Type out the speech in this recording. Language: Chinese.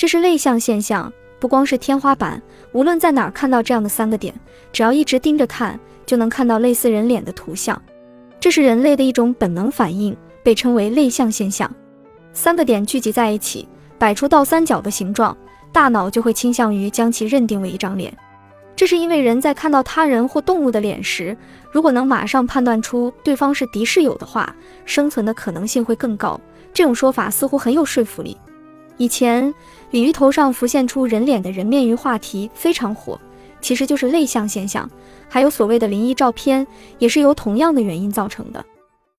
这是类象现象，不光是天花板，无论在哪儿看到这样的三个点，只要一直盯着看，就能看到类似人脸的图像。这是人类的一种本能反应，被称为类象现象。三个点聚集在一起，摆出倒三角的形状，大脑就会倾向于将其认定为一张脸。这是因为人在看到他人或动物的脸时，如果能马上判断出对方是敌是友的话，生存的可能性会更高。这种说法似乎很有说服力。以前鲤鱼头上浮现出人脸的人面鱼话题非常火，其实就是类像现象。还有所谓的灵异照片，也是由同样的原因造成的。